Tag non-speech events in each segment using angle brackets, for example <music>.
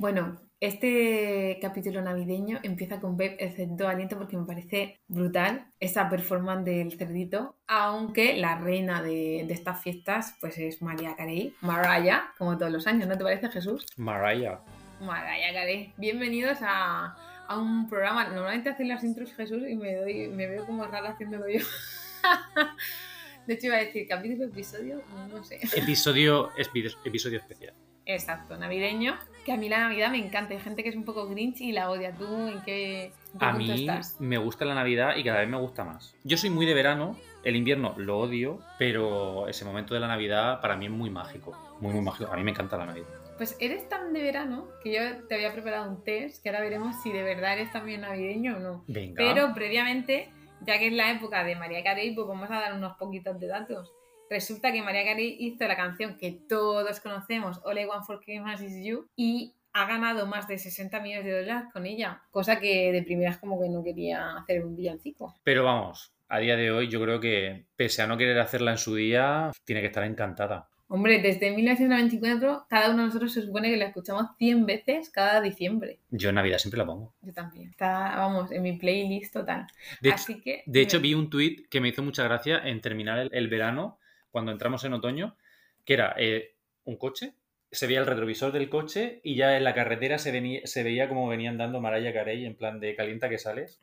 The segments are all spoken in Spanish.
Bueno, este capítulo navideño empieza con Beb el cerdito aliento porque me parece brutal esa performance del cerdito, aunque la reina de, de estas fiestas pues es María Carey, Mariah, como todos los años, ¿no te parece Jesús? Mariah. Mariah Carey. Bienvenidos a, a un programa, normalmente hacen las intros Jesús y me, doy, me veo como rara haciéndolo yo. <laughs> De hecho iba a decir capítulo, episodio, no sé. Episodio, episodio especial. Exacto, navideño. Que a mí la Navidad me encanta. Hay gente que es un poco grinch y la odia. ¿Tú en qué, en qué A mí estás? me gusta la Navidad y cada vez me gusta más. Yo soy muy de verano, el invierno lo odio, pero ese momento de la Navidad para mí es muy mágico. Muy, muy mágico. A mí me encanta la Navidad. Pues eres tan de verano que yo te había preparado un test que ahora veremos si de verdad eres también navideño o no. Venga. Pero previamente, ya que es la época de María Carey, pues vamos a dar unos poquitos de datos. Resulta que María Carey hizo la canción que todos conocemos, All I Want for Christmas Is You, y ha ganado más de 60 millones de dólares con ella, cosa que de primeras como que no quería hacer un villancico. Pero vamos, a día de hoy yo creo que, pese a no querer hacerla en su día, tiene que estar encantada. Hombre, desde 1994 cada uno de nosotros se supone que la escuchamos 100 veces cada diciembre. Yo en Navidad siempre la pongo. Yo también. Está, vamos, en mi playlist total. De, Así que... de hecho, vi un tuit que me hizo mucha gracia en terminar el, el verano, cuando entramos en otoño, que era eh, un coche, se veía el retrovisor del coche y ya en la carretera se, venía- se veía como venían dando Mariah Carey en plan de calienta que sales.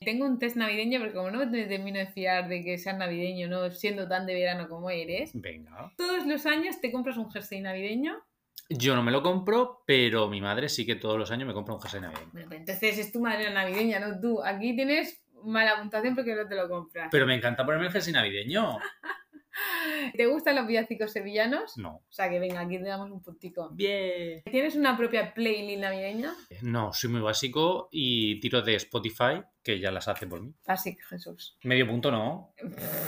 Tengo un test navideño, porque como no me termino de fiar de que seas navideño, no siendo tan de verano como eres, Venga. todos los años te compras un jersey navideño. Yo no me lo compro, pero mi madre sí que todos los años me compra un jersey navideño. Bueno, pues entonces es tu madre navideña, no tú. Aquí tienes mala puntuación porque no te lo compras. Pero me encanta ponerme el jersey navideño. <laughs> <laughs> ¿Te gustan los villancicos sevillanos? No. O sea que venga, aquí te damos un puntico. Bien. ¿Tienes una propia playlist navideña? No, soy muy básico y tiro de Spotify, que ya las hace por mí. Basic Jesús. Medio punto no,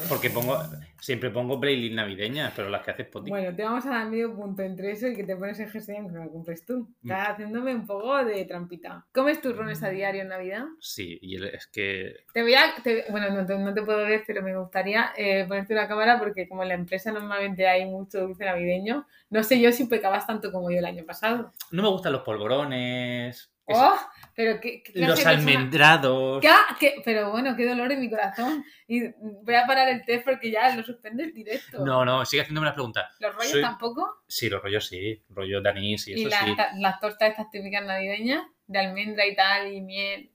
porque pongo siempre pongo playlist navideñas, pero las que hace Spotify. Bueno, te vamos a dar medio punto entre eso y que te pones el aunque no lo compres tú. Estás haciéndome un poco de trampita. ¿Comes turrones a diario en Navidad? Sí, y es que Te voy a. te- bueno, no te, no te puedo ver, pero me gustaría eh, ponerte una cámara porque, como en la empresa normalmente hay mucho dulce navideño, no sé yo si pecabas tanto como yo el año pasado. no me gustan los polvorones, es- ¡Oh! Pero qué, qué clase los almendrados. ¿Qué? ¿Qué? Pero bueno, qué dolor en mi corazón. Y voy a parar el test porque ya lo suspende el directo. No, no, sigue haciéndome las preguntas. ¿Los rollos soy- tampoco? Sí, los rollos sí, rollo de anís y Y eso las, sí. ta- las tortas estas típicas navideñas, de almendra y tal, y miel.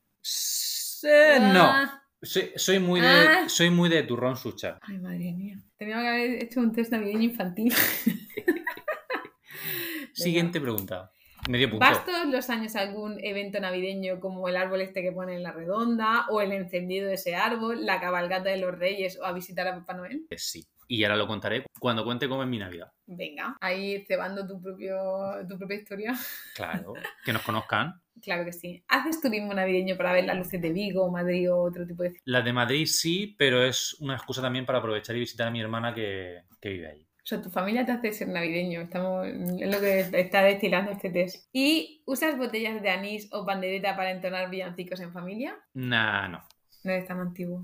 No, Ah. soy, soy muy de Ah. soy muy de turrón sucha. Ay, madre mía. Tenía que haber hecho un test navideño infantil. <laughs> <laughs> Siguiente pregunta. Medio punto. ¿Vas todos los años a algún evento navideño como el árbol este que pone en la redonda, o el encendido de ese árbol, la cabalgata de los reyes, o a visitar a Papá Noel? Eh, Sí. Y ahora lo contaré cuando cuente cómo es mi Navidad. Venga, ahí cebando tu, propio, tu propia historia. <laughs> Claro. que nos conozcan. Claro que sí. ¿Haces turismo navideño para ver las luces de Vigo, Madrid o otro tipo de... Las de Madrid sí, pero es una excusa también para aprovechar y visitar a mi hermana que, que vive ahí. Sea, tu familia te hace ser navideño. Estamos, es lo que está destilando este test. ¿Y usas botellas de anís o pandereta para entonar villancicos en familia? Nah, no. No eres tan antiguo.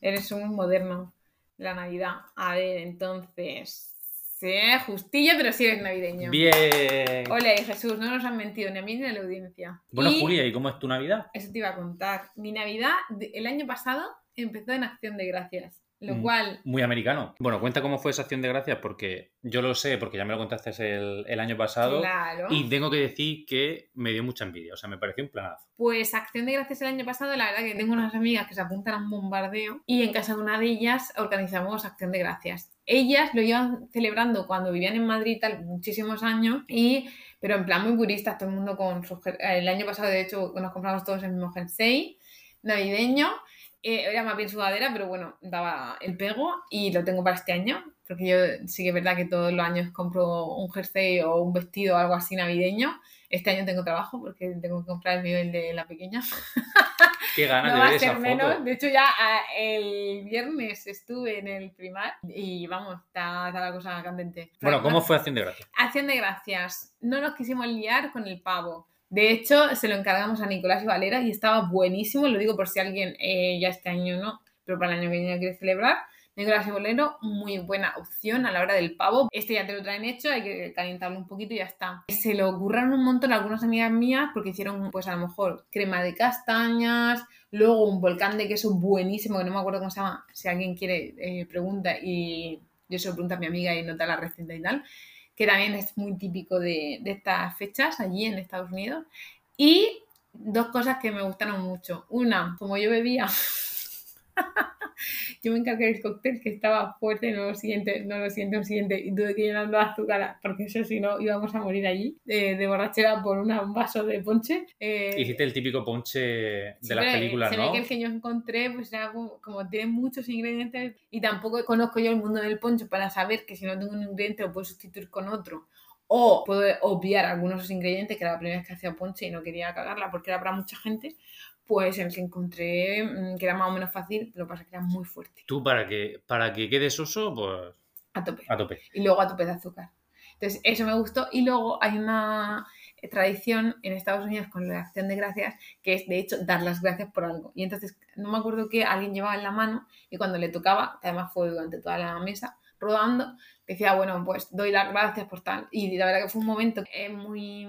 Eres un moderno. La Navidad. A ver, entonces. Sí, justilla, pero sí eres navideño. Bien. Ole, Jesús, no nos han mentido ni a mí ni a la audiencia. Bueno, Y Julia, ¿y cómo es tu Navidad? Eso te iba a contar. Mi Navidad el año pasado empezó en Acción de Gracias. Lo Mm. cual. Muy americano. Bueno, cuenta cómo fue esa acción de gracias porque yo lo sé, porque ya me lo contaste el, el año pasado. Claro. Y tengo que decir que me dio mucha envidia. O sea, me pareció un planazo. Pues Acción de Gracias el año pasado, la verdad que tengo unas amigas que se apuntan a un bombardeo y en casa de una de ellas organizamos Acción de Gracias. Ellas lo iban celebrando cuando vivían en Madrid tal, muchísimos años y pero en plan muy puristas, todo el mundo con sus el año pasado de hecho nos compramos todos el mismo jersey navideño. Eh, era más bien sudadera, pero bueno, daba el pego y lo tengo para este año, porque yo sí que es verdad que todos los años compro un jersey o un vestido o algo así navideño. Este año tengo trabajo porque tengo que comprar el mío y el de la pequeña. <laughs> Qué ganas No de ver a esa ser foto. menos. De hecho, ya ah, el viernes estuve en el primar y vamos, está, está la cosa candente. Bueno, ¿cómo fue acción de gracias? Acción de gracias. No nos quisimos liar con el pavo. De hecho, se lo encargamos a Nicolás y Valera y estaba buenísimo. Lo digo por si alguien eh, ya este año no, pero para el año que viene quiere celebrar. Negro y bolero, muy buena opción a la hora del pavo. Este ya te lo traen hecho, hay que calentarlo un poquito y ya está. Se lo ocurran un montón algunas amigas mías porque hicieron, pues a lo mejor, crema de castañas, luego un volcán de queso buenísimo, que no me acuerdo cómo se llama, si alguien quiere, eh, pregunta y yo se lo pregunto a mi amiga y nota la receta y tal, que también es muy típico de, estas fechas allí en Estados Unidos. Y dos cosas que me gustaron mucho. Una, como yo bebía <laughs> yo me encargué del cóctel que estaba fuerte, no lo siguiente, no lo siguiente, lo siguiente, y tuve que llenarlo de azúcar, porque eso si no íbamos a morir allí, de, borrachera por un vaso de ponche. Eh, Hiciste el típico ponche de las películas, se ¿no? Ve que el que yo encontré, pues era como, tiene muchos ingredientes, y tampoco conozco yo el mundo del ponche para saber que si no tengo un ingrediente lo puedo sustituir con otro. O puedo obviar algunos ingredientes, que era la primera vez que hacía ponche y no quería cagarla porque era para mucha gente pues el que encontré mm, que era más o menos fácil, lo que pasa es que era muy fuerte. Tú para que, para que quede soso, pues... A tope. A tope. Y luego a tope de azúcar. Entonces, eso me gustó. Y luego hay una tradición en Estados Unidos con la acción de gracias, que es de hecho dar las gracias por algo. Y entonces, no me acuerdo que alguien llevaba en la mano y cuando le tocaba, que además fue durante toda la mesa, rodando, decía, bueno, pues doy las gracias por tal. Y la verdad que fue un momento eh, muy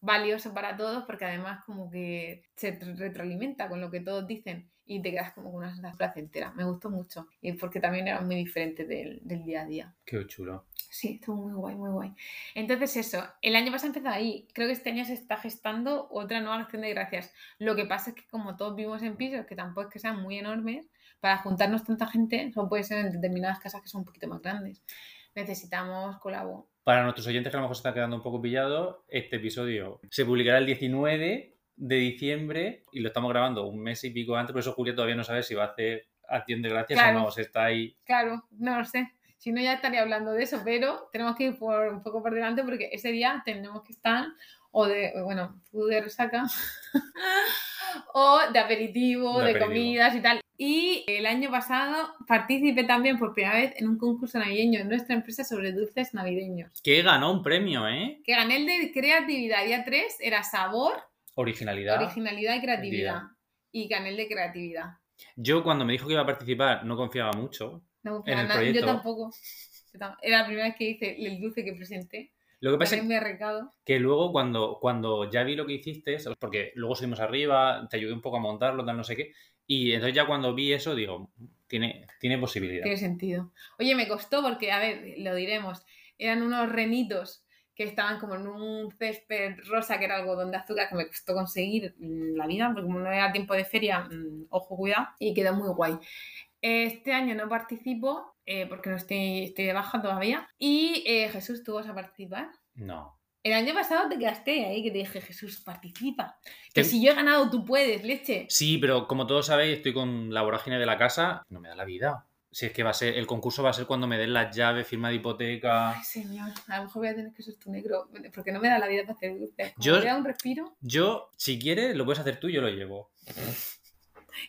valioso para todos porque además como que se retroalimenta con lo que todos dicen y te quedas como con una sensación placentera. Me gustó mucho y porque también era muy diferente del, del día a día. Qué chulo. Sí, estuvo muy guay, muy guay. Entonces eso, el año pasado empezó ahí. Creo que este año se está gestando otra nueva acción de gracias. Lo que pasa es que como todos vivimos en pisos, que tampoco es que sean muy enormes, para juntarnos tanta gente, solo puede ser en determinadas casas que son un poquito más grandes necesitamos colabo. Para nuestros oyentes que a lo mejor se están quedando un poco pillados, este episodio se publicará el 19 de diciembre y lo estamos grabando un mes y pico antes, por eso Julia todavía no sabe si va a hacer acción de gracias o no, se está ahí. Claro, no lo sé. Si no, ya estaría hablando de eso, pero tenemos que ir por, un poco por delante porque ese día tenemos que estar o de, bueno, de resaca <laughs> o de aperitivo, de, comidas y tal. Y el año pasado participé también por primera vez en un concurso navideño en nuestra empresa sobre dulces navideños. Que ganó un premio, ¿eh? Que gané el de creatividad. Día 3 era sabor, originalidad, originalidad y creatividad. Y gané el de creatividad. Yo cuando me dijo que iba a participar no confiaba mucho. No confiaba en el proyecto. Yo tampoco. Era la primera vez que hice el dulce que presenté. Lo que pasa es que luego cuando, cuando ya vi lo que hiciste, porque luego subimos arriba, te ayudé un poco a montarlo, tal, no sé qué, y entonces ya cuando vi eso digo, tiene, tiene posibilidad. Tiene sentido. Oye, me costó porque, a ver, lo diremos, eran unos renitos que estaban como en un césped rosa que era algodón de azúcar que me costó conseguir la vida, porque como no era tiempo de feria, mm, ojo, cuidado, y quedó muy guay. Este año no participo eh, porque no estoy, estoy de baja todavía. Y eh, Jesús, ¿tú vas a participar? No. El año pasado te quedaste ahí que te dije, Jesús, participa. Que si yo he ganado, tú puedes, leche. Sí, pero como todos sabéis, estoy con la vorágine de la casa. No me da la vida. Si es que va a ser, el concurso va a ser cuando me den las llaves, firma de hipoteca. Ay, señor, a lo mejor voy a tener que ser tu negro, porque no me da la vida para hacer Yo, da un respiro. Yo, si quieres, lo puedes hacer tú, yo lo llevo.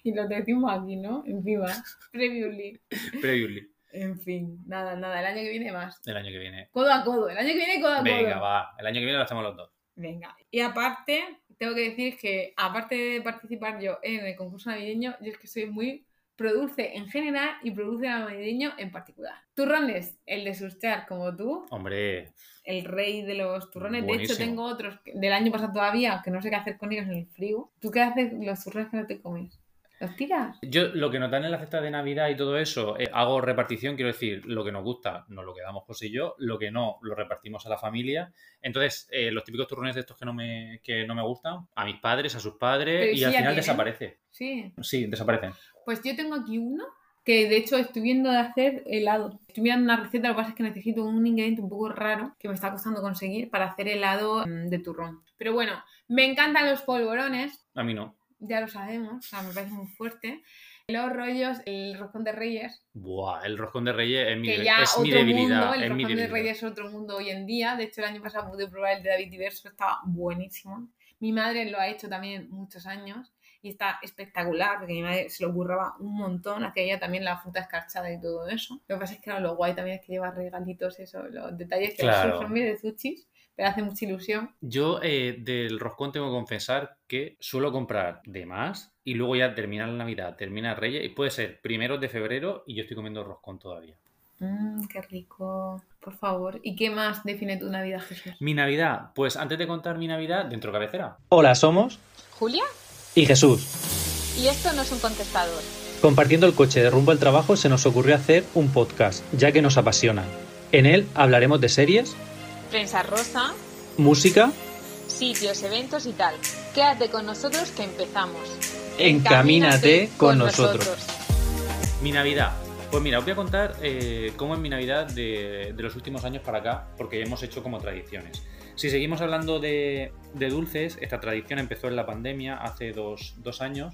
Y lo decimos aquí, ¿no? Encima, previously. Previously. En fin, nada, nada, el año que viene más. El año que viene. Codo a codo, el año que viene codo a codo. Venga, va, el año que viene lo hacemos los dos. Venga, y aparte, tengo que decir que aparte de participar yo en el concurso navideño, yo es que soy muy produce en general y produce navideño en particular. Turrones, el de Sustear como tú. Hombre. El rey de los turrones. De hecho, tengo otros del año pasado todavía que no sé qué hacer con ellos en el frío. ¿Tú qué haces los turrones que no te comes? ¿Los tiras? Yo lo que nos dan en la cesta de Navidad y todo eso, eh, hago repartición, quiero decir, lo que nos gusta nos lo quedamos José y yo, lo que no lo repartimos a la familia. Entonces, eh, los típicos turrones de estos que no me, que no me gustan, a mis padres, a sus padres, y al final desaparece. Sí. Sí, desaparecen. Pues yo tengo aquí uno que de hecho estoy viendo de hacer helado. Estoy mirando una receta, lo que pasa es que necesito un ingrediente un poco raro que me está costando conseguir para hacer helado mm, de turrón. Pero bueno, me encantan los polvorones. A mí no ya lo sabemos, o sea, me parece muy fuerte. Los rollos, el roscón de reyes. Buah, el roscón de reyes es mi, que ya es mi debilidad. el roscón de reyes es otro mundo hoy en día. De hecho, el año pasado pude probar el de David Diverso, estaba buenísimo. Mi madre lo ha hecho también muchos años y está espectacular porque mi madre se lo curraba un montón, hacía ella también la fruta escarchada y todo eso. Lo que pasa es que lo guay también es que lleva regalitos, eso, los detalles que <laughs> son de sushis me hace mucha ilusión. Yo eh, del roscón tengo que confesar que suelo comprar de más y luego ya termina la Navidad, termina Reyes y puede ser primeros de febrero y yo estoy comiendo roscón todavía. Mmm, qué rico. Por favor. ¿Y qué más define tu Navidad, Jesús? Mi Navidad, pues antes de contar mi Navidad, dentro cabecera. Hola, somos Julia. y Jesús. Y esto no es un contestador. Compartiendo el coche de rumbo al trabajo se nos ocurrió hacer un podcast, ya que nos apasiona. En él hablaremos de series, Prensa rosa, música, sitios, eventos y tal. Quédate con nosotros que empezamos. Encamínate con nosotros. Mi Navidad. Pues mira, os voy a contar eh, cómo es mi Navidad de, de los últimos años para acá, porque hemos hecho como tradiciones. Si seguimos hablando de, de dulces, esta tradición empezó en la pandemia hace dos, dos años,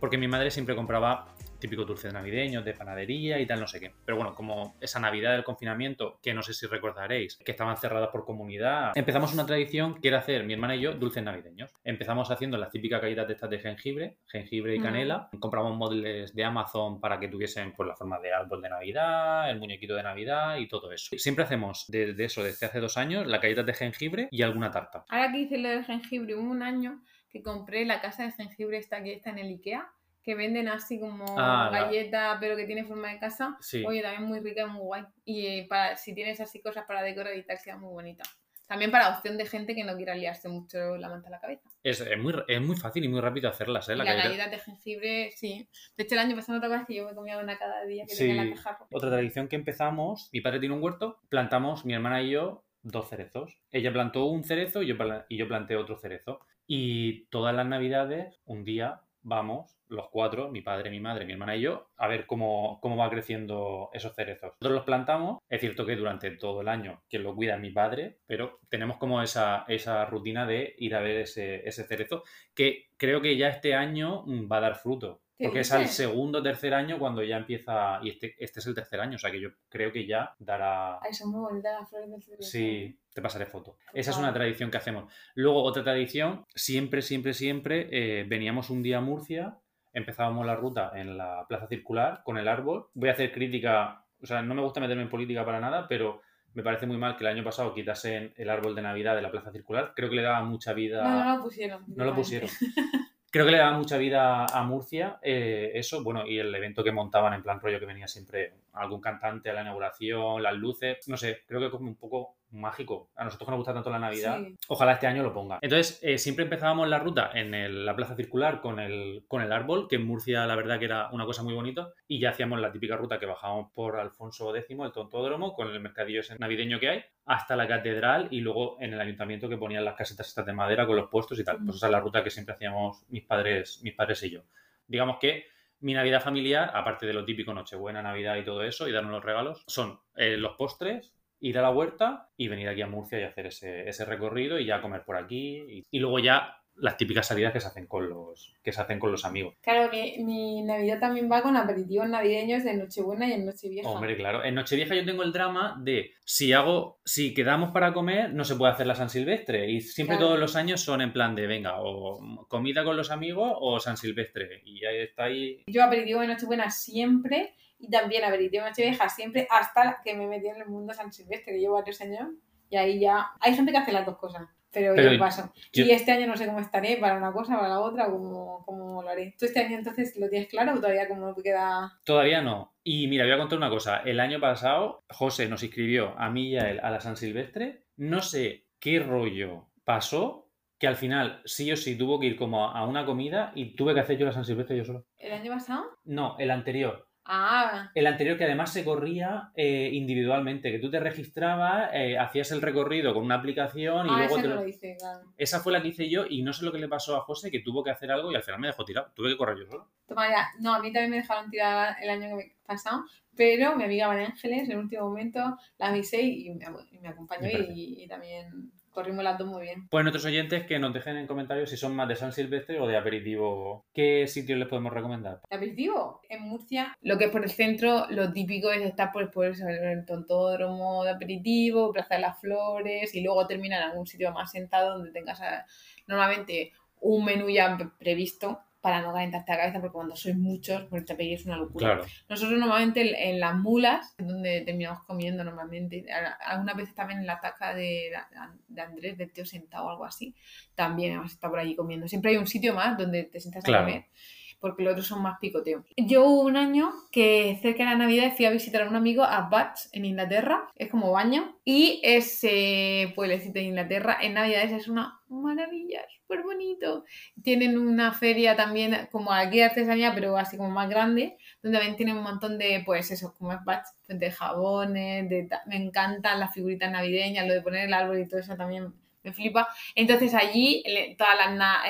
porque mi madre siempre compraba típicos dulces navideños de panadería y tal, no sé qué. Pero bueno, como esa Navidad del confinamiento, que no sé si recordaréis, que estaban cerradas por comunidad, empezamos una tradición que era hacer mi hermana y yo dulces navideños. Empezamos haciendo las típicas galletas de estas de jengibre, jengibre y Mm. canela. Compramos móviles de Amazon para que tuviesen pues, la forma de árbol de Navidad, el muñequito de Navidad y todo eso. Siempre hacemos desde eso, desde hace dos años, las galletas de jengibre y alguna tarta. Ahora que hice lo del jengibre, hubo un año que compré la casa de jengibre esta que está en el Ikea, que venden así como Ah, la- galleta, pero que tiene forma de casa. Sí. Oye, también muy rica y muy guay. Y eh, para, si tienes así cosas para decorar y tal, queda muy bonita. También para opción de gente que no quiera liarse mucho la manta a la cabeza. Es, es muy, es muy fácil y muy rápido hacerlas, ¿eh? Y La las galleta- de jengibre, sí. De hecho, el año pasado, ¿te acuerdas que yo me comía una cada día que Sí. tenía en la caja? Otra tradición que empezamos, mi padre tiene un huerto, plantamos mi hermana y yo dos cerezos. Ella plantó un cerezo y yo, y yo planté otro cerezo. Y todas las navidades, un día, vamos, los cuatro, mi padre, mi madre, mi hermana y yo, a ver cómo, cómo va creciendo esos cerezos. Nosotros los plantamos, es cierto que durante todo el año quien lo cuida es mi padre, pero tenemos como esa, esa rutina de ir a ver ese, ese cerezo, que creo que ya este año mm, va a dar fruto. ¿Qué Porque es al segundo o tercer año cuando ya empieza, y este, este es el tercer año, o sea que yo creo que ya dará... Ay, son muy bonitas las flores del cerezo. Sí, te pasaré foto. Esa es una tradición que hacemos. Luego, otra tradición, siempre, siempre, siempre, eh, veníamos un día a Murcia, empezábamos la ruta en la Plaza Circular con el árbol. Voy a hacer crítica, o sea, no me gusta meterme en política para nada, pero me parece muy mal que el año pasado quitasen el árbol de Navidad de la Plaza Circular. Creo que le daba mucha vida... No, no lo pusieron. No lo pusieron. <laughs> Creo que le daba mucha vida a Murcia, eh, eso, bueno, y el evento que montaban en plan rollo que venía siempre algún cantante a la inauguración, las luces, no sé, creo que como un poco mágico. A nosotros que nos gusta tanto la Navidad, Sí. ojalá este año lo ponga. Entonces, eh, siempre empezábamos la ruta en el- la plaza circular con el, con el árbol, que en Murcia la verdad que era una cosa muy bonita, y ya hacíamos la típica ruta que bajábamos por Alfonso X, el tontódromo, con el mercadillo ese navideño que hay, hasta la catedral y luego en el ayuntamiento que ponían las casetas estas de madera con los puestos y tal. Pues esa es la ruta que siempre hacíamos mis padres, mis padres y yo. Digamos que mi Navidad familiar, aparte de lo típico Nochebuena, Navidad y todo eso, y darnos los regalos, son eh, los postres, ir a la huerta y venir aquí a Murcia y hacer ese, ese recorrido y ya comer por aquí. Y, y luego ya las típicas salidas que se hacen con los, que se hacen con los amigos. Claro, mi, mi Navidad también va con aperitivos navideños de Nochebuena y en Nochevieja. Hombre, claro. En Nochevieja yo tengo el drama de si hago, si quedamos para comer, no se puede hacer la San Silvestre. Y siempre Claro. todos los años son en plan de, venga, o comida con los amigos o San Silvestre. Y ahí está ahí. Yo aperitivo de Nochebuena siempre y también aperitivo de Nochevieja siempre hasta que me metí en el mundo San Silvestre, que llevo varios años y ahí ya... Hay gente que hace las dos cosas, pero, Pero yo paso. yo- Y este año no sé cómo estaré, para una cosa, para la otra, o cómo, cómo lo haré. ¿Tú este año entonces lo tienes claro o todavía como te queda...? Todavía no. Y mira, voy a contar una cosa. El año pasado, José nos inscribió a mí y a él a la San Silvestre. No sé qué rollo pasó, que al final sí o sí tuvo que ir como a una comida y tuve que hacer yo la San Silvestre yo solo. ¿El año pasado? No, el anterior. Ah, El anterior que además se corría eh, individualmente, que tú te registrabas, eh, hacías el recorrido con una aplicación y ah luego ese te no lo... lo hice, claro. Esa fue la que hice yo y no sé lo que le pasó a José, que tuvo que hacer algo y al final me dejó tirado. Tuve que correr yo solo. Toma ya. No, a mí también me dejaron tirar el año que me pasado, pero mi amiga María Ángeles en el último momento la avisé y me, y me acompañó Me parece. y, y también corrimos las dos muy bien. Pues nuestros oyentes que nos dejen en comentarios si son más de San Silvestre o de aperitivo. ¿Qué sitios les podemos recomendar? ¿De aperitivo? En Murcia, lo que es por el centro, lo típico es estar por, el tontódromo de aperitivo, Plaza de las Flores y luego terminar en algún sitio más sentado donde tengas normalmente un menú ya pre- previsto para no calentarte la cabeza porque cuando sois muchos, pues te pedís una locura. Claro. Nosotros normalmente en- las mulas, donde terminamos comiendo normalmente, algunas veces también en la taca de, de Andrés, del tío sentado o algo así, también hemos estado por allí comiendo. Siempre hay un sitio más donde te sientas Claro. a comer. Porque los otros son más picoteo. Yo hubo un año que cerca de Navidad fui a visitar a un amigo a Bath, en Inglaterra, es como baño, y ese pueblecito de Inglaterra en Navidades es una maravilla, súper bonito. Tienen una feria también como aquí de artesanía, pero así como más grande, donde también tienen un montón de, pues eso, como es Bath, de jabones, de me encantan las figuritas navideñas, lo de poner el árbol y todo eso también me flipa. Entonces allí todas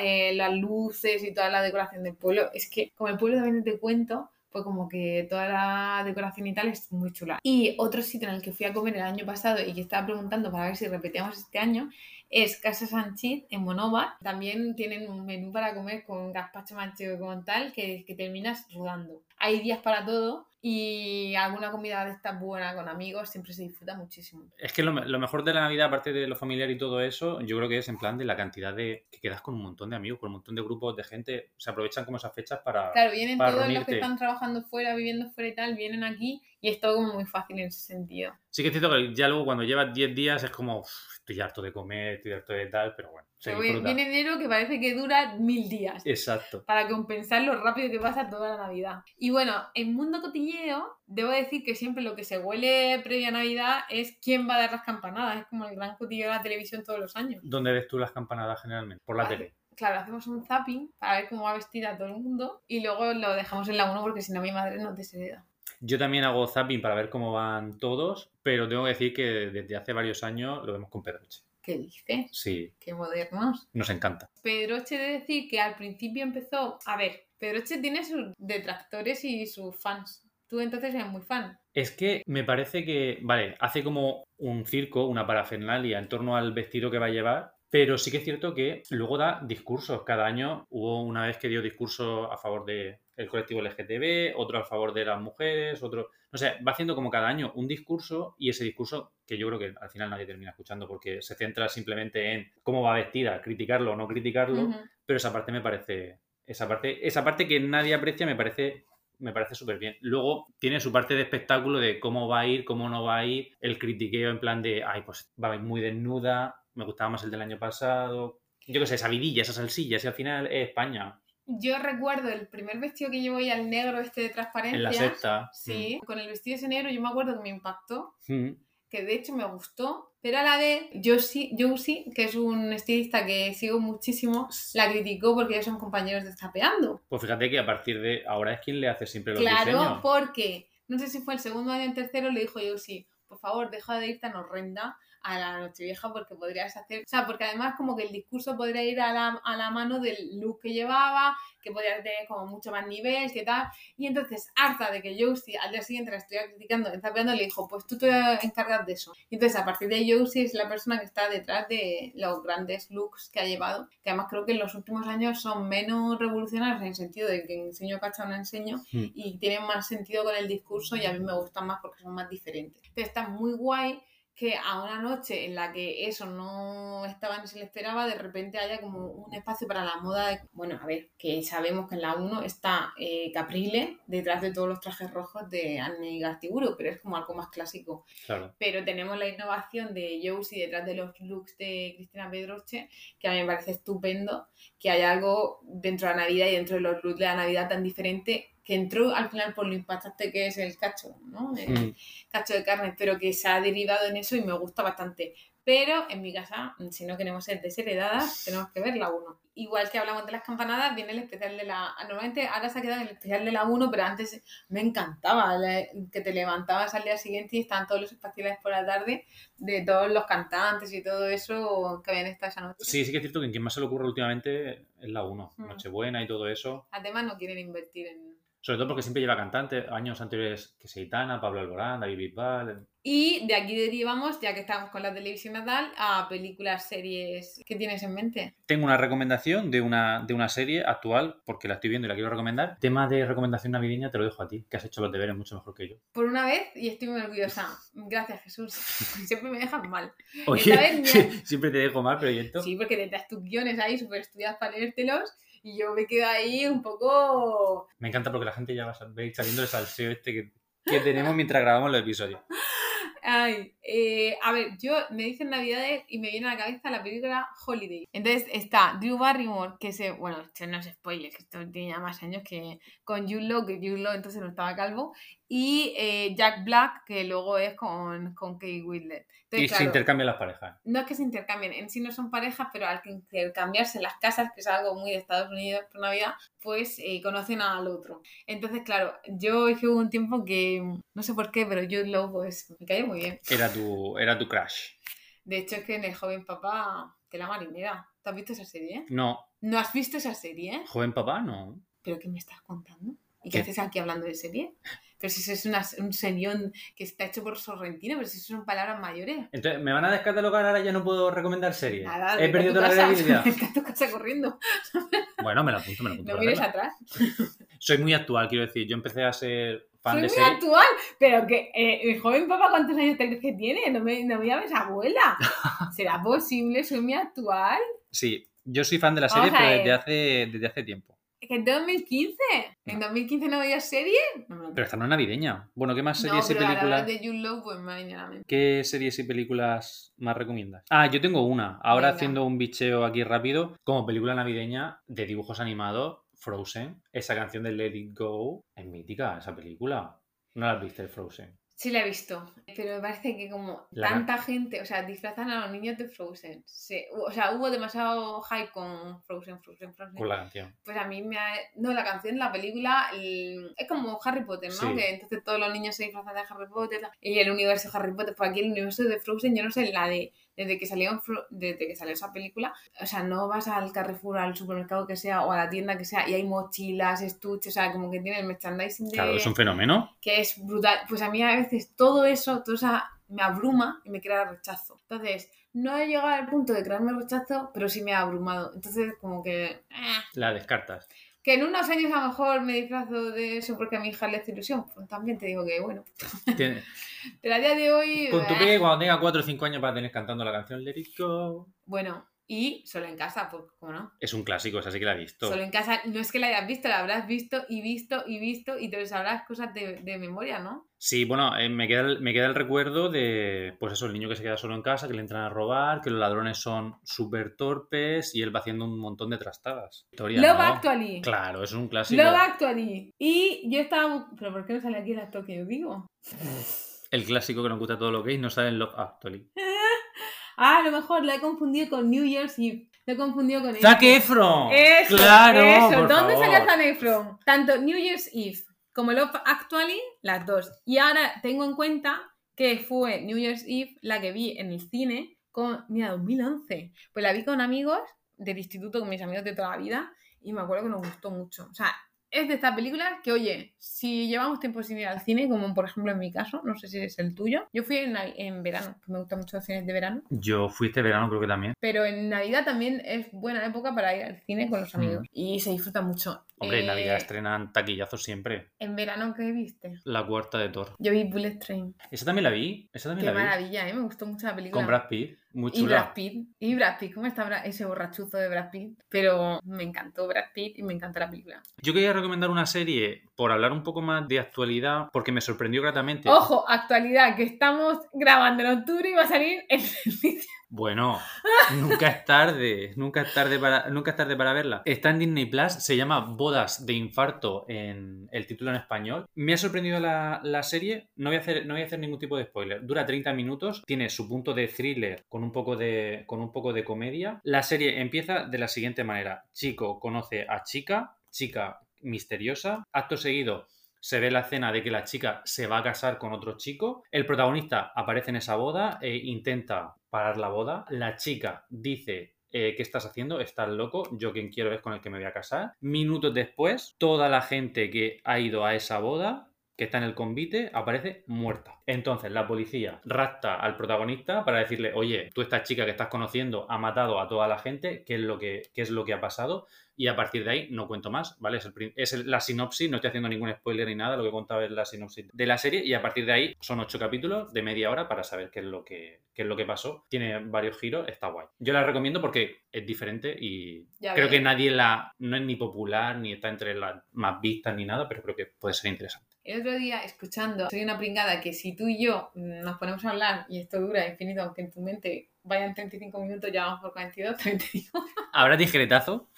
eh, las luces y toda la decoración del pueblo, es que como el pueblo también te cuento, pues como que toda la decoración y tal es muy chula. Y otro sitio en el que fui a comer el año pasado y que estaba preguntando para ver si repetíamos este año es Casa Sanchit en Monóvar. También tienen un menú para comer con gazpacho manchego y tal que, que terminas rodando. Hay días para todo y alguna comida de esta buena con amigos siempre se disfruta muchísimo. Es que lo, lo mejor de la Navidad, aparte de lo familiar y todo eso, yo creo que es en plan de la cantidad de... que quedas con un montón de amigos, con un montón de grupos de gente. Se aprovechan como esas fechas para... Claro, vienen para todos los que están trabajando fuera, viviendo fuera y tal, vienen aquí y es todo como muy fácil en ese sentido. Sí que es cierto que ya luego cuando llevas 10 días es como... "Uf, estoy harto de comer, estoy harto de tal, pero bueno, se Pero viene enero que parece que dura mil días. Exacto. para compensar lo rápido que pasa toda la Navidad. Y bueno, en Mundo Cotilleo, debo decir que siempre lo que se huele previa a Navidad es quién va a dar las campanadas. Es como el gran cotilleo de la televisión todos los años. ¿Dónde ves tú las campanadas generalmente? Por la tele. Claro, hacemos un zapping para ver cómo va vestida todo el mundo y luego lo dejamos en la 1 porque si no mi madre nos deshereda. Yo también hago zapping para ver cómo van todos, pero tengo que decir que desde hace varios años lo vemos con Pedroche. ¿Qué dices? Sí, Qué modernos. nos encanta. Pedroche de decir que al principio empezó... A ver, Pedroche tiene sus detractores y sus fans. Tú entonces eres muy fan. Es que me parece que, vale, hace como un circo, una parafernalia en torno al vestido que va a llevar, pero sí que es cierto que luego da discursos. Cada año hubo una vez que dio discurso a favor del colectivo LGTB, otro a favor de las mujeres, otro... No sé, va haciendo como cada año un discurso y ese discurso que yo creo que al final nadie termina escuchando porque se centra simplemente en cómo va vestida, criticarlo o no criticarlo, Ujú. pero esa parte me parece esa parte esa parte que nadie aprecia me parece me parece súper bien luego tiene su parte de espectáculo de cómo va a ir cómo no va a ir el critiqueo en plan de ay pues va a ir muy desnuda me gustaba más el del año pasado yo qué sé esa vidilla esa salsilla si al final es España Yo recuerdo el primer vestido que llevo y al negro este de transparencia. en la sexta Sí, con el vestido ese negro yo me acuerdo que me impactó, Mm. que de hecho me gustó, pero a la vez Josie, Josie que es un estilista que sigo muchísimo, la criticó porque ellos son compañeros de Zapeando. pues fíjate que a partir de ahora es quien le hace siempre los Claro, diseños porque no sé si fue el segundo año o el tercero, le dijo Josie, por favor, deja de ir tan horrenda a la Nochevieja porque podrías hacer, o sea, porque además como que el discurso podría ir a la, a la mano del look que llevaba, que podría tener como mucho más nivel, que tal, y entonces harta de que Josie al día siguiente la estuviera criticando, en Zapeando, le dijo, pues tú te encargas de eso. Y entonces a partir de Josie es la persona que está detrás de los grandes looks que ha llevado, que además creo que en los últimos años son menos revolucionarios en el sentido de que enseño cacha no enseño, Mm. y tienen más sentido con el discurso y a mí me gustan más porque son más diferentes. Pero está muy guay que a una noche en la que eso no estaba ni se le esperaba, de repente haya como un espacio para la moda. de- Bueno, a ver, que sabemos que en la 1 está eh, Caprile detrás de todos los trajes rojos de Anne y Gartiburu, pero es como algo más clásico. claro Pero tenemos la innovación de Josie detrás de los looks de Cristina Pedroche, que a mí me parece estupendo que haya algo dentro de la Navidad y dentro de los looks de la Navidad tan diferente que entró al final por lo impactante que es el cacho, ¿no? El Mm. cacho de carne, pero que se ha derivado en eso y me gusta bastante. Pero en mi casa, si no queremos ser desheredadas, tenemos que ver la 1. Igual que hablamos de las campanadas, viene el especial de la... Normalmente ahora se ha quedado en el especial de la 1, pero antes me encantaba la- que te levantabas al día siguiente y estaban todos los especiales por la tarde de todos los cantantes y todo eso que habían estado esa noche. sí sí que es cierto que en quien más se le ocurre últimamente es la 1 Mm. Nochebuena y todo eso Además no quieren invertir en... Sobre todo porque siempre lleva cantantes, años anteriores que Seitana, Pablo Alborán, David Bisbal. Y de aquí derivamos, ya que estamos con la televisión natal, a películas, series. ¿Qué tienes en mente? Tengo una recomendación de una, de una serie actual, porque la estoy viendo y la quiero recomendar. Tema de recomendación navideña te lo dejo a ti, que has hecho los deberes mucho mejor que yo. Por una vez, y estoy muy orgullosa. Gracias, Jesús. <laughs> Siempre me dejan mal. Oye, Esta vez <laughs> siempre te dejo mal, pero ¿y esto? Sí, porque te das tus guiones ahí súper estudiados para leértelos. Y yo me quedo ahí un poco. Me encanta porque la gente ya va saliendo el salseo este que, que tenemos mientras grabamos los episodios. <laughs> Ay, eh, a ver, yo me dicen Navidades y me viene a la cabeza la película Holiday. Entonces está Drew Barrymore, que se, bueno, esto no es spoiler, que esto tiene ya más años que con Jude Law, que Jude Law entonces no estaba calvo, y eh, Jack Black, que luego es con, con Kate Winslet. Entonces, Y se intercambian las parejas. no es que se intercambien, en sí no son parejas, pero al intercambiarse las casas, que es algo muy de Estados Unidos por Navidad, pues eh, conocen al otro. Entonces, claro, yo hubo un tiempo que, no sé por qué, pero Jude Law pues me cayó muy bien. Era tu, era tu crush. De hecho, es que en el joven papá, que la marinera. ¿Te has visto esa serie? No, ¿No has visto esa serie? joven papá, no. ¿Pero qué me estás contando? ¿Y qué, ¿Qué? haces aquí hablando de serie? Pero si eso es una- un serión que está hecho por Sorrentino, pero si eso son palabras mayores. Entonces, ¿me van a descatalogar ahora? Ya no puedo recomendar series. Nada, He perdido toda la credibilidad. <laughs> tu casa corriendo. <laughs> Bueno, me la apunto, me la apunto. No mires atrás. <laughs> Soy muy actual, quiero decir. Yo empecé a ser fan Soy de muy series. actual, pero que eh, el joven papá, ¿cuántos años crees que tiene? No me, no me llames abuela. ¿Será posible? Soy muy actual. Sí, yo soy fan de la serie, pero desde hace, desde hace tiempo. ¿Que en 2015? ¿En 2015 no veías serie? No Pero esta no es navideña. Bueno, ¿qué más series y pero películas? de Jude Law, pues me. ¿Qué series y películas más recomiendas? Ah, yo tengo una. Ahora Venga. haciendo un bicheo aquí rápido, como película navideña de dibujos animados, Frozen. Esa canción de Let It Go es mítica, esa película. ¿No la has visto, el Frozen? Sí la he visto, pero me parece que como La- tanta gente, o sea, disfrazan a los niños de Frozen. Se- o sea, hubo demasiado hype con Frozen, Frozen, Frozen. Con la canción. Pues a mí me ha... No, la canción, la película, el- es como Harry Potter, ¿no? Sí. Que entonces todos los niños se disfrazan de Harry Potter y el universo de Harry Potter. Pues aquí el universo de Frozen, yo no sé, la de... Desde que, salió, desde que salió esa película, o sea, no vas al Carrefour, al supermercado que sea, o a la tienda que sea, y hay mochilas, estuches, o sea, como que tiene el merchandising de... Claro, es un fenómeno. que es brutal. Pues a mí a veces todo eso, todo eso me abruma y me crea rechazo. Entonces, no he llegado al punto de crearme rechazo, pero sí me ha abrumado. Entonces, como que... eh. La descartas. Que en unos años a lo mejor me disfrazo de eso porque a mi hija le hace ilusión. Pues también te digo que, bueno. Tiene- <laughs> Pero a día de hoy... Con tu eh, que cuando tenga 4 o 5 años para tener cantando la canción Let It Go. Bueno, y solo en casa, pues, ¿cómo no? Es un clásico, esa sí que la he visto. Solo en casa, no es que la hayas visto, la habrás visto y visto y visto y te sabrás cosas de, de memoria, ¿no? Sí, bueno, eh, me, queda el, me queda el recuerdo de, pues eso, el niño que se queda solo en casa, que le entran a robar, que los ladrones son súper torpes y él va haciendo un montón de trastadas. Historia, Love ¿no? Actually. Claro, es un clásico. Love Actually. Y yo estaba... ¿Pero por qué no sale aquí el actor que yo digo? El clásico que nos gusta todo lo que es, no sale en Love Actually. <laughs> Ah, a lo mejor la he confundido con New Year's Eve. La he confundido con ¡Zac. Efron! Eso, ¡Claro! eso. por ¿Dónde favor. Zac Efron? Tanto New Year's Eve como Love Actually, las dos. Y ahora tengo en cuenta que fue New Year's Eve la que vi en el cine con, mira, 2011. Pues la vi con amigos del instituto, con mis amigos de toda la vida, y me acuerdo que nos gustó mucho. O sea, es de esta película que, oye, si llevamos tiempo sin ir al cine, como por ejemplo en mi caso, no sé si es el tuyo, yo fui en, en verano, que me gustan mucho los cines de verano, Yo fui este verano, creo que también. pero en Navidad también es buena época para ir al cine con los Mm. amigos. Y se disfruta mucho. Hombre, en Eh, Navidad estrenan taquillazos siempre. En verano, ¿qué viste? La cuarta de Thor. Yo vi Bullet Train. Esa también la vi. Esa también Qué la vi. maravilla, ¿eh? Me gustó mucho la película. Con Brad Pitt. Muy y Brad. Pitt. Y Brad Pitt, ¿cómo está ese borrachuzo de Brad Pitt? Pero me encantó Brad Pitt y me encanta la película. Yo quería recomendar una serie por hablar un poco más de actualidad, porque me sorprendió gratamente. Ojo, actualidad, que estamos grabando en octubre y va a salir en <laughs> Bueno, nunca es tarde, nunca es tarde para, nunca es tarde para verla. Está en Disney Plus, se llama Bodas de infarto en el título en español. Me ha sorprendido la, la serie, no voy, a hacer, no voy a hacer ningún tipo de spoiler. Dura 30 minutos, tiene su punto de thriller con un poco de, con un poco de comedia. La serie empieza de la siguiente manera. Chico conoce a chica, chica misteriosa. Acto seguido se ve la escena de que la chica se va a casar con otro chico. El protagonista aparece en esa boda e intenta parar la boda. La chica dice, eh, ¿qué estás haciendo? Estás loco. Yo quien quiero es con el que me voy a casar. Minutos después, toda la gente que ha ido a esa boda que está en el convite aparece muerta. Entonces la policía rapta al protagonista para decirle, oye, tú esta chica que estás conociendo ha matado a toda la gente, ¿qué es lo que, qué es lo que ha pasado? Y a partir de ahí no cuento más, ¿vale? Es, el prin- es el- la sinopsis, no estoy haciendo ningún spoiler ni nada, lo que he contado es la sinopsis de la serie y a partir de ahí son ocho capítulos de media hora para saber qué es lo que, qué es lo que pasó. Tiene varios giros, está guay. Yo la recomiendo porque es diferente y Ya creo que nadie la... no es ni popular ni está entre las más vistas ni nada, pero creo que puede ser interesante. El otro día escuchando, soy una pringada que si tú y yo nos ponemos a hablar y esto dura infinito, aunque en tu mente vayan 35 minutos, ya vamos por 42, también te digo. ¿Habrá tijeretazo?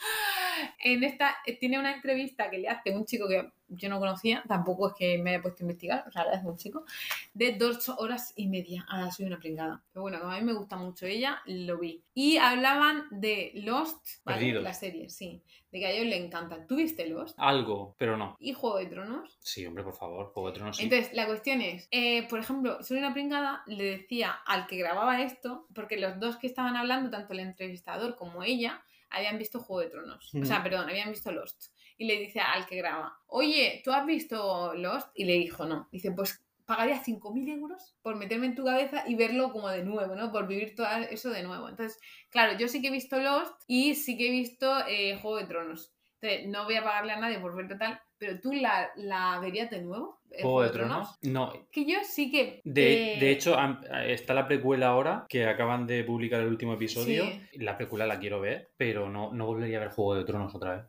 En esta, eh, tiene una entrevista que le hace un chico que yo no conocía, tampoco es que me haya puesto a investigar, o sea, hace un chico, de dos horas y media. Ahora soy una pringada. Pero bueno, como a mí me gusta mucho ella, lo vi. Y hablaban de Lost, la serie, sí, de que a ellos le encanta. ¿Tú viste Lost? Algo, pero no. ¿Y Juego de Tronos? Sí, hombre, por favor, Juego de Tronos sí. Entonces, la cuestión es, eh, por ejemplo, soy una pringada, le decía al que grababa esto, porque los dos que estaban hablando, tanto el entrevistador como ella, habían visto Juego de Tronos. O sea, perdón, habían visto Lost. Y le dice al que graba, oye, ¿tú has visto Lost? Y le dijo, no. Dice, pues pagaría 5.000 euros por meterme en tu cabeza y verlo como de nuevo, ¿no? Por vivir todo eso de nuevo. Entonces, claro, yo sí que he visto Lost y sí que he visto eh, Juego de Tronos. Entonces, no voy a pagarle a nadie por ver total, pero tú la, la verías de nuevo. ¿El ¿Juego de Tronos? No. Que yo sí que... De, eh, de hecho, am- está la precuela ahora, que acaban de publicar el último episodio. Sí. La precuela la quiero ver, pero no, no volvería a ver Juego de Tronos otra vez.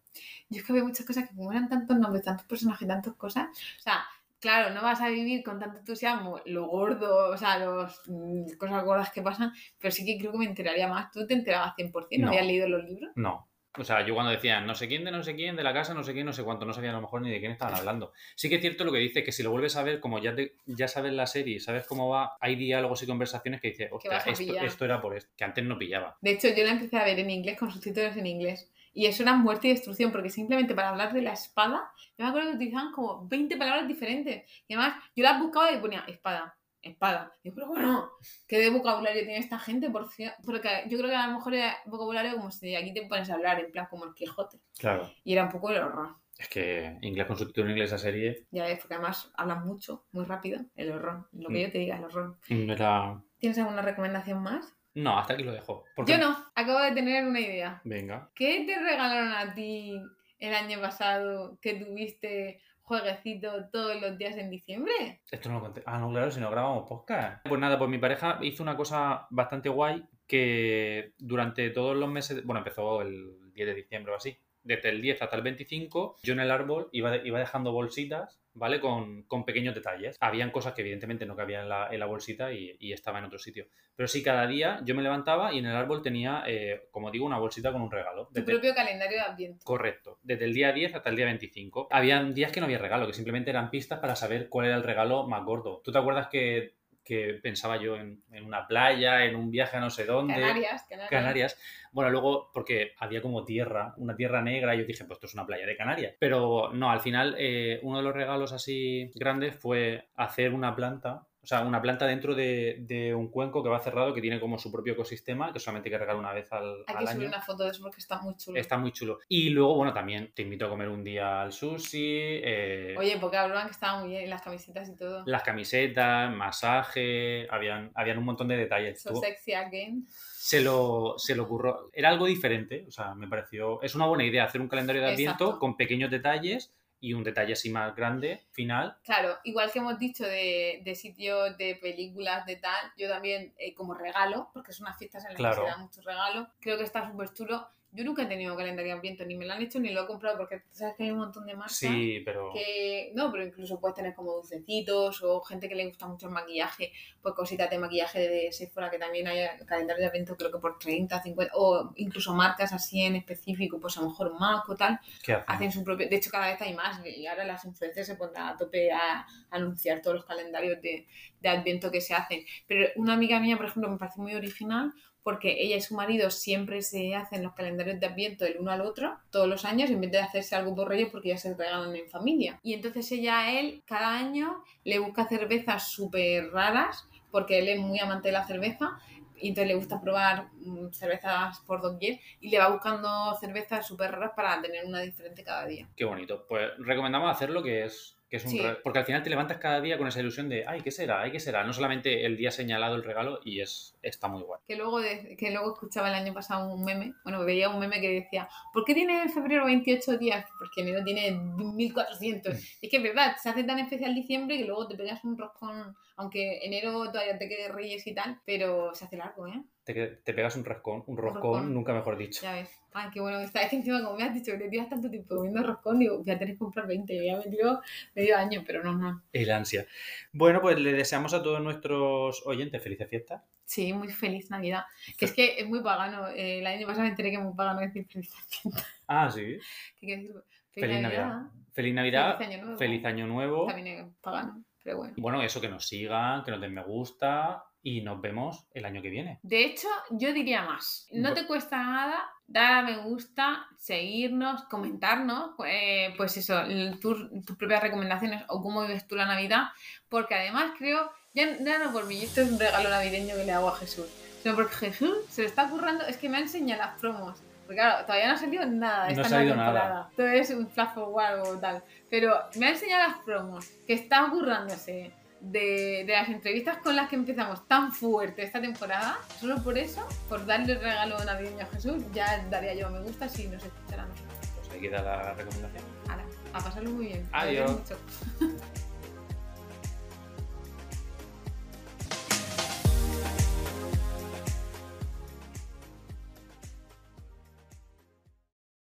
Yo es que veo muchas cosas que como eran tantos nombres, tantos personajes, tantas cosas. O sea, claro, no vas a vivir con tanto entusiasmo lo gordo, o sea, las cosas gordas que pasan, pero sí que creo que me enteraría más. ¿Tú te enterabas 100%? ¿No, No. habías leído los libros? No. O sea, yo cuando decían no sé quién de no sé quién, de la casa, no sé quién, no sé cuánto, no sabía a lo mejor ni de quién estaban hablando. Sí que es cierto lo que dice, que si lo vuelves a ver, como ya, te- ya sabes la serie sabes cómo va, hay diálogos y conversaciones que dices, hostia, esto, esto era por esto, que antes no pillaba. De hecho, yo la empecé a ver en inglés con subtítulos en inglés. Y eso era muerte y destrucción, porque simplemente para hablar de la espada, yo me acuerdo que utilizaban como 20 palabras diferentes. Y además, yo las buscaba y ponía espada, espada. Y yo, pero bueno, ¿qué de vocabulario tiene esta gente? Por Porque yo creo que a lo mejor era vocabulario como si aquí te pones a hablar, en plan como el Quijote. Claro. Y era un poco el horror. Es que inglés con subtítulo en inglés esa serie Ya ves, porque además hablan mucho, muy rápido, el horror. Lo que Mm. yo te diga, el horror. no era... ¿Tienes alguna recomendación más? No, hasta aquí lo dejo. Porque- Yo no, acabo de tener una idea. Venga. ¿Qué te regalaron a ti el año pasado que tuviste jueguecito todos los días en diciembre? Esto no lo conté. Ah, no, claro, si no grabamos podcast. Pues nada, pues mi pareja hizo una cosa bastante guay que durante todos los meses, bueno, empezó el 10 de diciembre o así, desde el 10 hasta el 25, yo en el árbol iba, iba dejando bolsitas, ¿vale? Con, con pequeños detalles. Habían cosas que evidentemente no cabían en la, en la bolsita y, y estaba en otro sitio. Pero sí, cada día yo me levantaba y en el árbol tenía, eh, como digo, una bolsita con un regalo. Tu propio calendario de Adviento. Correcto, desde el día 10 hasta el día 25. Habían días que no había regalo, que simplemente eran pistas para saber cuál era el regalo más gordo. ¿Tú te acuerdas que, que pensaba yo en, en una playa, en un viaje a no sé dónde? Canarias, Canarias. Canarias. Bueno, luego, porque había como tierra, una tierra negra, y yo dije, pues esto es una playa de Canarias. Pero no, al final, eh, uno de los regalos así grandes fue hacer una planta, sea, una planta dentro de, de un cuenco que va cerrado, que tiene como su propio ecosistema, que solamente hay que regar una vez al, Hay al que año. subir una foto de eso porque está muy chulo. Está muy chulo. Y luego, bueno, también te invito a comer un día al sushi, eh, Oye, porque hablaban que estaba muy bien, y las camisetas y todo. las camisetas, masaje, habían, habían un montón de detalles. So sexy again. se lo, se le ocurrió. Era algo diferente, o sea, me pareció. Es una buena idea hacer un calendario de Adviento Exacto. con pequeños detalles y un detalle así más grande, final. Claro, igual que hemos dicho de, de sitios, de películas, de tal, yo también eh, como regalo, porque son unas fiestas en las Claro. que se dan muchos regalos, creo que está súper chulo. Yo nunca he tenido calendario de Adviento, ni me lo han hecho ni lo he comprado, porque sabes que hay un montón de marcas Sí, pero. que no, pero incluso puedes tener como dulcecitos o gente que le gusta mucho el maquillaje, pues cositas de maquillaje de Sephora que también hay calendario de evento creo que por 30, 50 o incluso marcas así en específico, pues a lo mejor MAC o tal, ¿Qué hacen? hacen su propio, de hecho cada vez hay más y ahora las influencers se pondrán a tope a anunciar todos los calendarios de, de Adviento que se hacen. Pero una amiga mía, por ejemplo, me parece muy original porque ella y su marido siempre se hacen los calendarios de Adviento el uno al otro todos los años en vez de hacerse algo por Reyes porque ya se regalan en familia. Y entonces ella a él cada año le busca cervezas súper raras porque él es muy amante de la cerveza y entonces le gusta probar mm, cervezas por doquier y le va buscando cervezas súper raras para tener una diferente cada día. Qué bonito. Pues recomendamos hacerlo, que es, que es un Sí. Porque al final te levantas cada día con esa ilusión de, ay, ¿qué será? Ay, ¿qué será? No solamente el día señalado el regalo y es está muy guay. Que luego, de- que luego escuchaba el año pasado un meme, bueno, veía un meme que decía, ¿por qué tiene en febrero 28 días? Porque enero tiene 1400. Es que es verdad, se hace tan especial diciembre que luego te pegas un roscón, aunque enero todavía te quede reyes y tal, pero se hace largo, ¿eh? Te, te pegas un roscón, un roscón, roscón. nunca mejor dicho. Ya ves. Ay, qué bueno que está. <laughs> Es que encima, como me has dicho que te tiras tanto tiempo comiendo roscón, digo, voy a tener que comprar 20. Ya me tiró medio año, pero no, no. El ansia. Bueno, pues le deseamos a todos nuestros oyentes felices fiestas. Sí, muy feliz Navidad. Que es que es muy pagano. Eh, el año pasado me enteré que es muy pagano decir feliz Navidad. Ah, sí. <laughs> ¿Qué quiere decir? Feliz Navidad. Feliz Navidad. Feliz Año Nuevo. Feliz Año Nuevo. También es pagano, pero bueno. Bueno, eso, que nos sigan, que nos den me gusta y nos vemos el año que viene. De hecho, yo diría más. No te cuesta nada dar a me gusta, seguirnos, comentarnos, eh, pues eso, tus, tus propias recomendaciones o cómo vives tú la Navidad, porque además creo, ya, ya no por mí, esto es un regalo navideño que le hago a Jesús, sino porque Jesús se le está currando, es que me ha enseñado las promos. Porque claro, todavía no ha salido nada. No esta ha salido nueva nada. temporada. Todo es un flash forward o tal. Pero me ha enseñado las promos que está currándose de, de las entrevistas con las que empezamos tan fuerte esta temporada. Solo por eso, por darle el regalo navideño a Jesús, ya daría yo me gusta si nos escuchara a nosotros. Pues ahí queda la recomendación. Ahora, a pasarlo muy bien. Adiós.